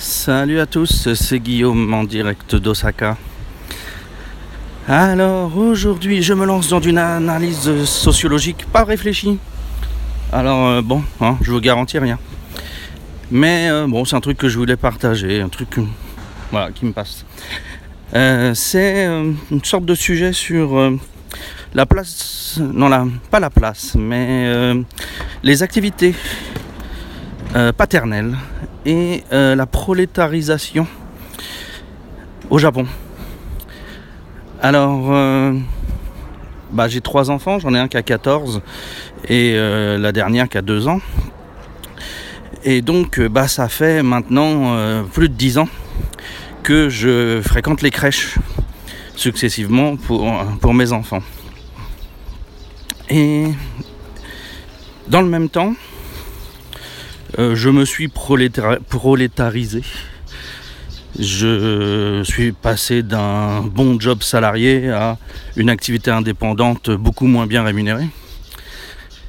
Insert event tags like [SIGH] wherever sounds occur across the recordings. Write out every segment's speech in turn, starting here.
Salut à tous, c'est Guillaume en direct d'Osaka. Alors aujourd'hui je me lance dans une analyse sociologique pas réfléchie. Alors euh, bon, hein, je vous garantis rien. Mais euh, bon, c'est un truc que je voulais partager, un truc euh, qui me passe. c'est une sorte de sujet sur la place, non la, pas la place, mais les activités paternelles et la prolétarisation au Japon. Alors, bah, j'ai trois enfants, j'en ai un qui a 14 et la dernière qui a 2 ans. Et donc, euh, bah, ça fait maintenant euh, plus de 10 ans que je fréquente les crèches successivement pour mes enfants. Et dans le même temps, euh, je me suis prolétarisé. Je suis passé d'un bon job salarié à une activité indépendante beaucoup moins bien rémunérée,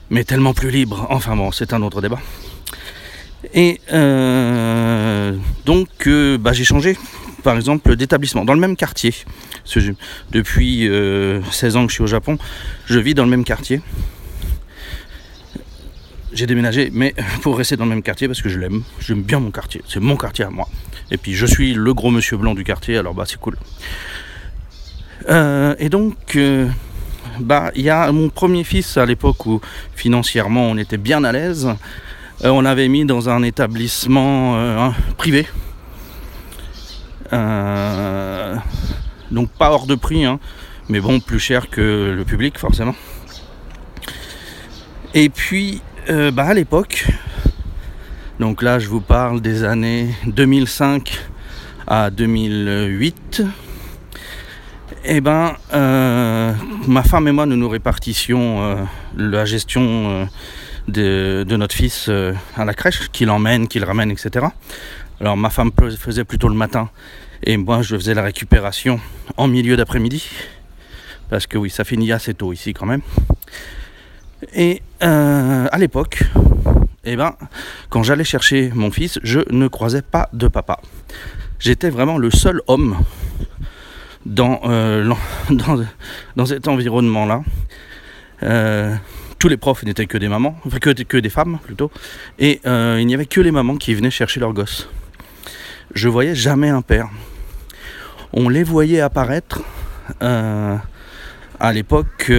mais tellement plus libre. Enfin bon, c'est un autre débat. Et euh, donc, euh, bah, j'ai changé, par exemple, d'établissement, dans le même quartier. Depuis 16 euh, ans que je suis au Japon, je vis dans le même quartier. J'ai déménagé, mais [LAUGHS] pour rester dans le même quartier, parce que je l'aime, j'aime bien mon quartier, c'est mon quartier à moi. Et puis je suis le gros monsieur blanc du quartier, alors bah c'est cool. et donc, bah il y a mon premier fils à l'époque où financièrement on était bien à l'aise. Euh, on l'avait mis dans un établissement euh, privé. Euh, donc pas hors de prix, hein, mais bon, plus cher que le public forcément. Et puis, bah, à l'époque, donc là je vous parle des années 2005 à 2008, et eh ben, ma femme et moi nous nous répartissions la gestion de, notre fils euh, à la crèche, qu'il emmène, qu'il ramène, etc. Alors ma femme faisait plutôt le matin et moi je faisais la récupération en milieu d'après-midi. Parce que oui, ça finit assez tôt ici quand même. Et euh, à l'époque, eh ben, quand j'allais chercher mon fils, je ne croisais pas de papa. J'étais vraiment le seul homme dans, euh, [LAUGHS] cet environnement-là tous les profs n'étaient que des mamans, que, des femmes plutôt, et euh, il n'y avait que les mamans qui venaient chercher leurs gosses. Je voyais jamais un père. On les voyait apparaître euh, à l'époque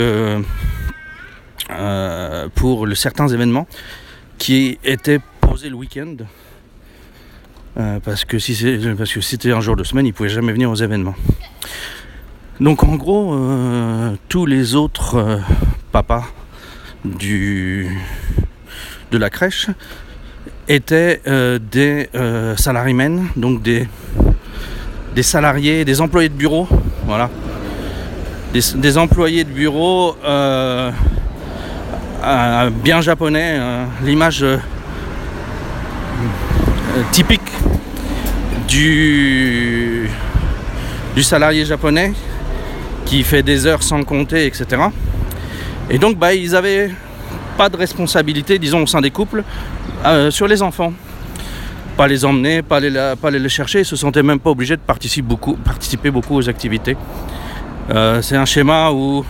euh, pour certains événements qui étaient posés le week-end. parce que si c'était un jour de semaine, ils pouvaient jamais venir aux événements. Donc en gros, tous les autres papas du, de la crèche étaient euh, des euh, donc des, des salariés, des employés de bureau, voilà, des, employés de bureau euh, bien japonais, l'image euh, typique du, du salarié japonais qui fait des heures sans compter, etc. Et donc, bah, ils n'avaient pas de responsabilité, disons, au sein des couples, euh, sur les enfants. Pas les emmener, pas les, pas les chercher, ils se sentaient même pas obligés de participer beaucoup, participer beaucoup aux activités. Euh, c'est un schéma où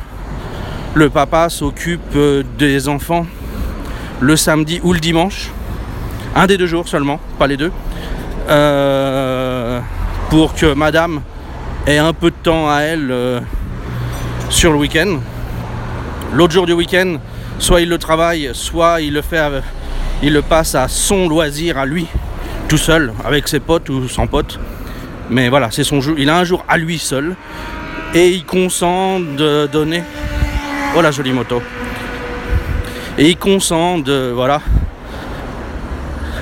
le papa s'occupe euh, des enfants le samedi ou le dimanche, un des deux jours seulement, pas les deux, pour que madame ait un peu de temps à elle sur le week-end. L'autre jour du week-end, soit il le travaille, soit il le fait, il passe à son loisir, à lui, tout seul, avec ses potes ou sans potes. Mais voilà, c'est son jour. Il a un jour à lui seul et il consent de donner. Oh la jolie moto. Et il consent de voilà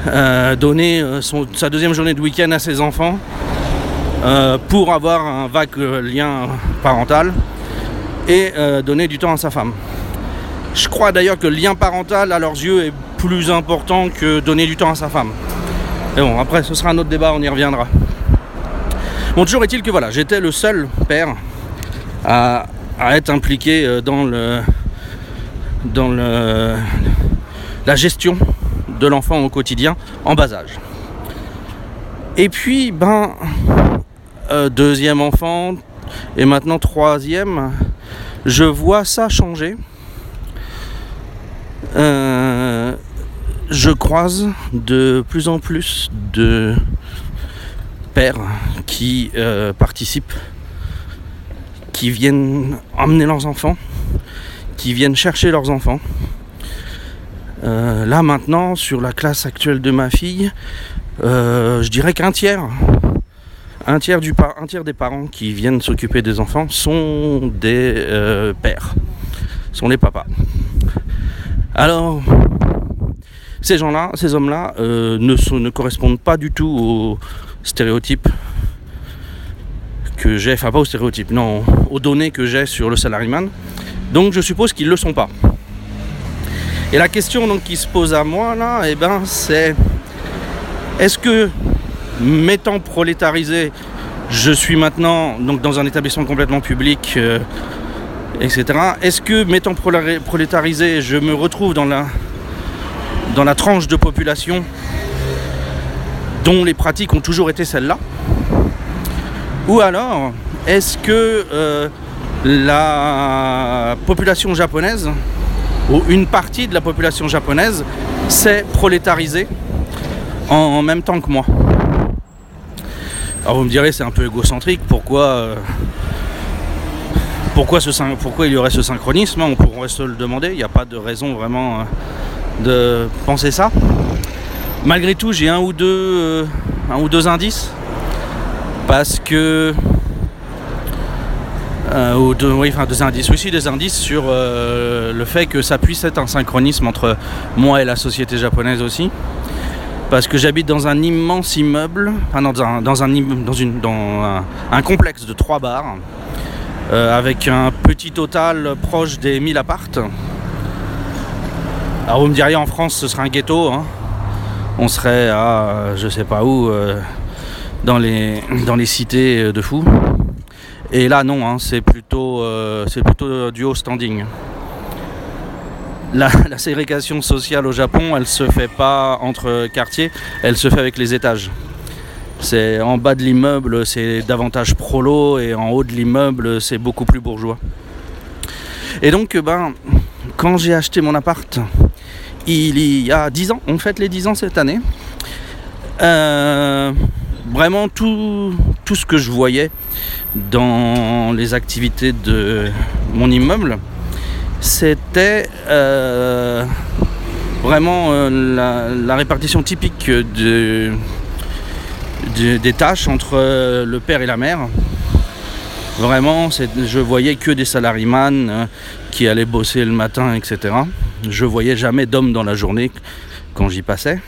euh, donner euh, sa deuxième journée de week-end à ses enfants euh, pour avoir un vague lien parental et donner du temps à sa femme. Je crois d'ailleurs que le lien parental à leurs yeux est plus important que donner du temps à sa femme. Mais bon, après ce sera un autre débat, on y reviendra. Bon, toujours est-il que voilà, j'étais le seul père à, être impliqué euh, dans le dans le la gestion de l'enfant au quotidien en bas âge. Et puis, ben, euh, deuxième enfant, et maintenant troisième, je vois ça changer. Euh, je croise de plus en plus de pères qui participent, qui viennent emmener leurs enfants, qui viennent chercher leurs enfants. Euh, là maintenant, sur la classe actuelle de ma fille, je dirais qu'un tiers, un tiers, du un tiers des parents qui viennent s'occuper des enfants sont des pères, sont les papas. Alors, ces gens-là, ces hommes-là, euh, ne, ne, correspondent pas du tout aux stéréotypes que j'ai, enfin pas aux stéréotypes, non, aux données que j'ai sur le salaryman. Donc je suppose qu'ils ne le sont pas. Et la question donc, qui se pose à moi là, eh ben, c'est est-ce que m'étant prolétarisé, je suis maintenant donc, dans un établissement complètement public euh, etc. Est-ce que, m'étant prolétarisé, je me retrouve dans la, dans la tranche de population dont les pratiques ont toujours été celles-là? Ou alors, est-ce que euh, la population japonaise, ou une partie de la population japonaise, s'est prolétarisée en, même temps que moi? Alors vous me direz c'est un peu égocentrique, pourquoi euh, pourquoi, il y aurait ce synchronisme On pourrait se le demander, il n'y a pas de raison vraiment euh, de penser ça. Malgré tout, j'ai un ou deux, un ou deux indices parce que euh, ou oui, enfin deux indices, aussi des indices sur le fait que ça puisse être un synchronisme entre moi et la société japonaise aussi. Parce que j'habite dans un immense immeuble, enfin dans un, dans un, dans une, dans un complexe de trois bars euh, avec un petit total proche des 1000 appartes. Alors vous me diriez en France ce serait un ghetto, hein. on serait à je sais pas où, euh, dans, les, dans les cités de fous. Et là non, hein, c'est plutôt, euh, c'est plutôt du haut standing. La, [LAUGHS] la, ségrégation sociale au Japon, elle se fait pas entre quartiers, elle se fait avec les étages. C'est en bas de l'immeuble, c'est davantage prolo et en haut de l'immeuble, c'est beaucoup plus bourgeois. Et donc, ben, quand j'ai acheté mon appart, il y a 10 ans, on fête les 10 ans cette année. Euh, vraiment tout, ce que je voyais dans les activités de mon immeuble, c'était euh, vraiment euh, la, répartition typique de, des tâches entre le père et la mère. Vraiment, je voyais que des salaryman euh, qui allaient bosser le matin, etc. Je voyais jamais d'hommes dans la journée quand j'y passais.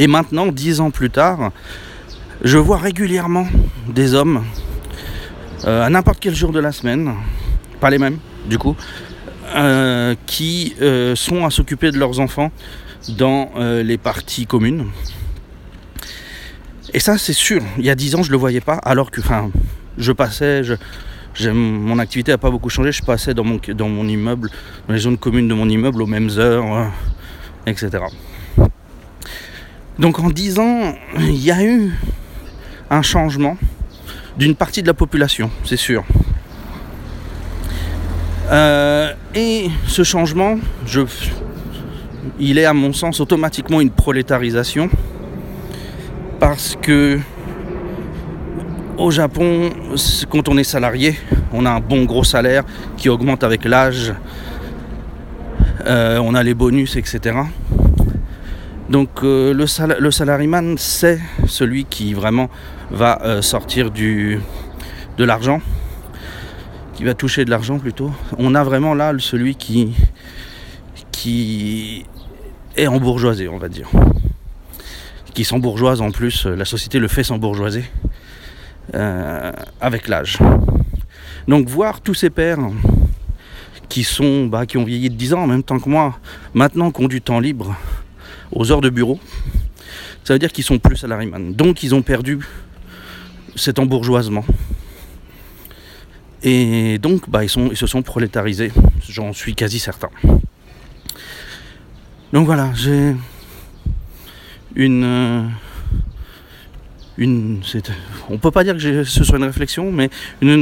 Et maintenant, dix ans plus tard, je vois régulièrement des hommes euh, à n'importe quel jour de la semaine, pas les mêmes du coup, qui sont à s'occuper de leurs enfants dans les parties communes. Et ça, c'est sûr. Il y a 10 ans, je ne le voyais pas, alors que, je passais, mon activité n'a pas beaucoup changé. Je passais dans mon, immeuble, dans les zones communes de mon immeuble aux mêmes heures, euh, etc. Donc en 10 ans, il y a eu un changement d'une partie de la population, c'est sûr. Euh, et ce changement, il est à mon sens automatiquement une prolétarisation parce que au Japon, quand on est salarié, on a un bon gros salaire qui augmente avec l'âge. Euh, on a les bonus, etc. Donc euh, le, sal c'est celui qui vraiment va euh, sortir de l'argent, qui va toucher de l'argent plutôt. On a vraiment là celui qui, qui est en bourgeoisie, on va dire qui sont bourgeoises en plus. La société le fait sans bourgeoisie euh, avec l'âge. Donc voir tous ces pères qui sont bah, qui ont vieilli de 10 ans en même temps que moi, maintenant qui ont du temps libre aux heures de bureau, ça veut dire qu'ils sont plus salariés. Donc ils ont perdu cet embourgeoisement. Et donc bah, ils, sont, ils se sont prolétarisés, j'en suis quasi certain. Donc voilà, j'ai une, euh, une, on peut pas dire que ce soit une réflexion, mais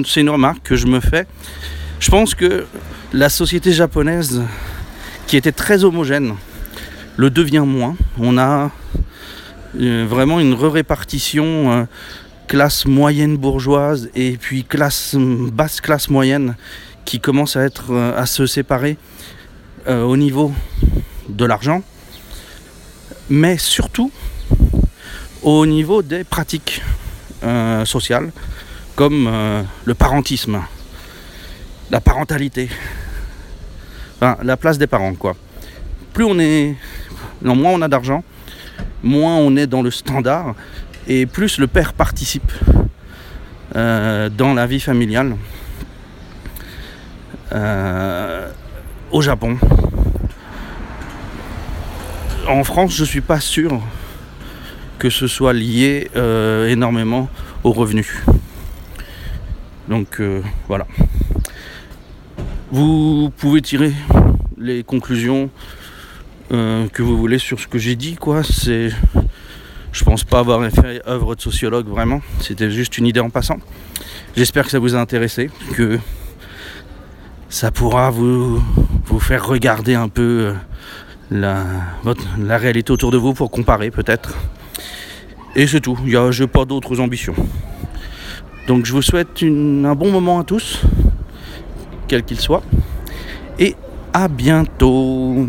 c'est une remarque que je me fais. Je pense que la société japonaise, qui était très homogène, le devient moins. On a euh, vraiment une re-répartition euh, classe moyenne bourgeoise et puis classe basse classe moyenne qui commence à euh, à se séparer au niveau de l'argent, mais surtout au niveau des pratiques sociales comme le parentisme, la parentalité, la place des parents quoi. Plus on est, moins on a d'argent, moins on est dans le standard et plus le père participe euh, dans la vie familiale. Euh, au Japon. En France, je suis pas sûr que ce soit lié euh, énormément aux revenus. Donc voilà. Vous pouvez tirer les conclusions que vous voulez sur ce que j'ai dit, quoi. C'est je pense pas avoir fait œuvre de sociologue vraiment, c'était juste une idée en passant. J'espère que ça vous a intéressé, que ça pourra vous, vous faire regarder un peu euh, la réalité autour de vous pour comparer peut-être. Et c'est tout, je n'ai pas d'autres ambitions. Donc je vous souhaite un bon moment à tous, quel qu'il soit, et à bientôt.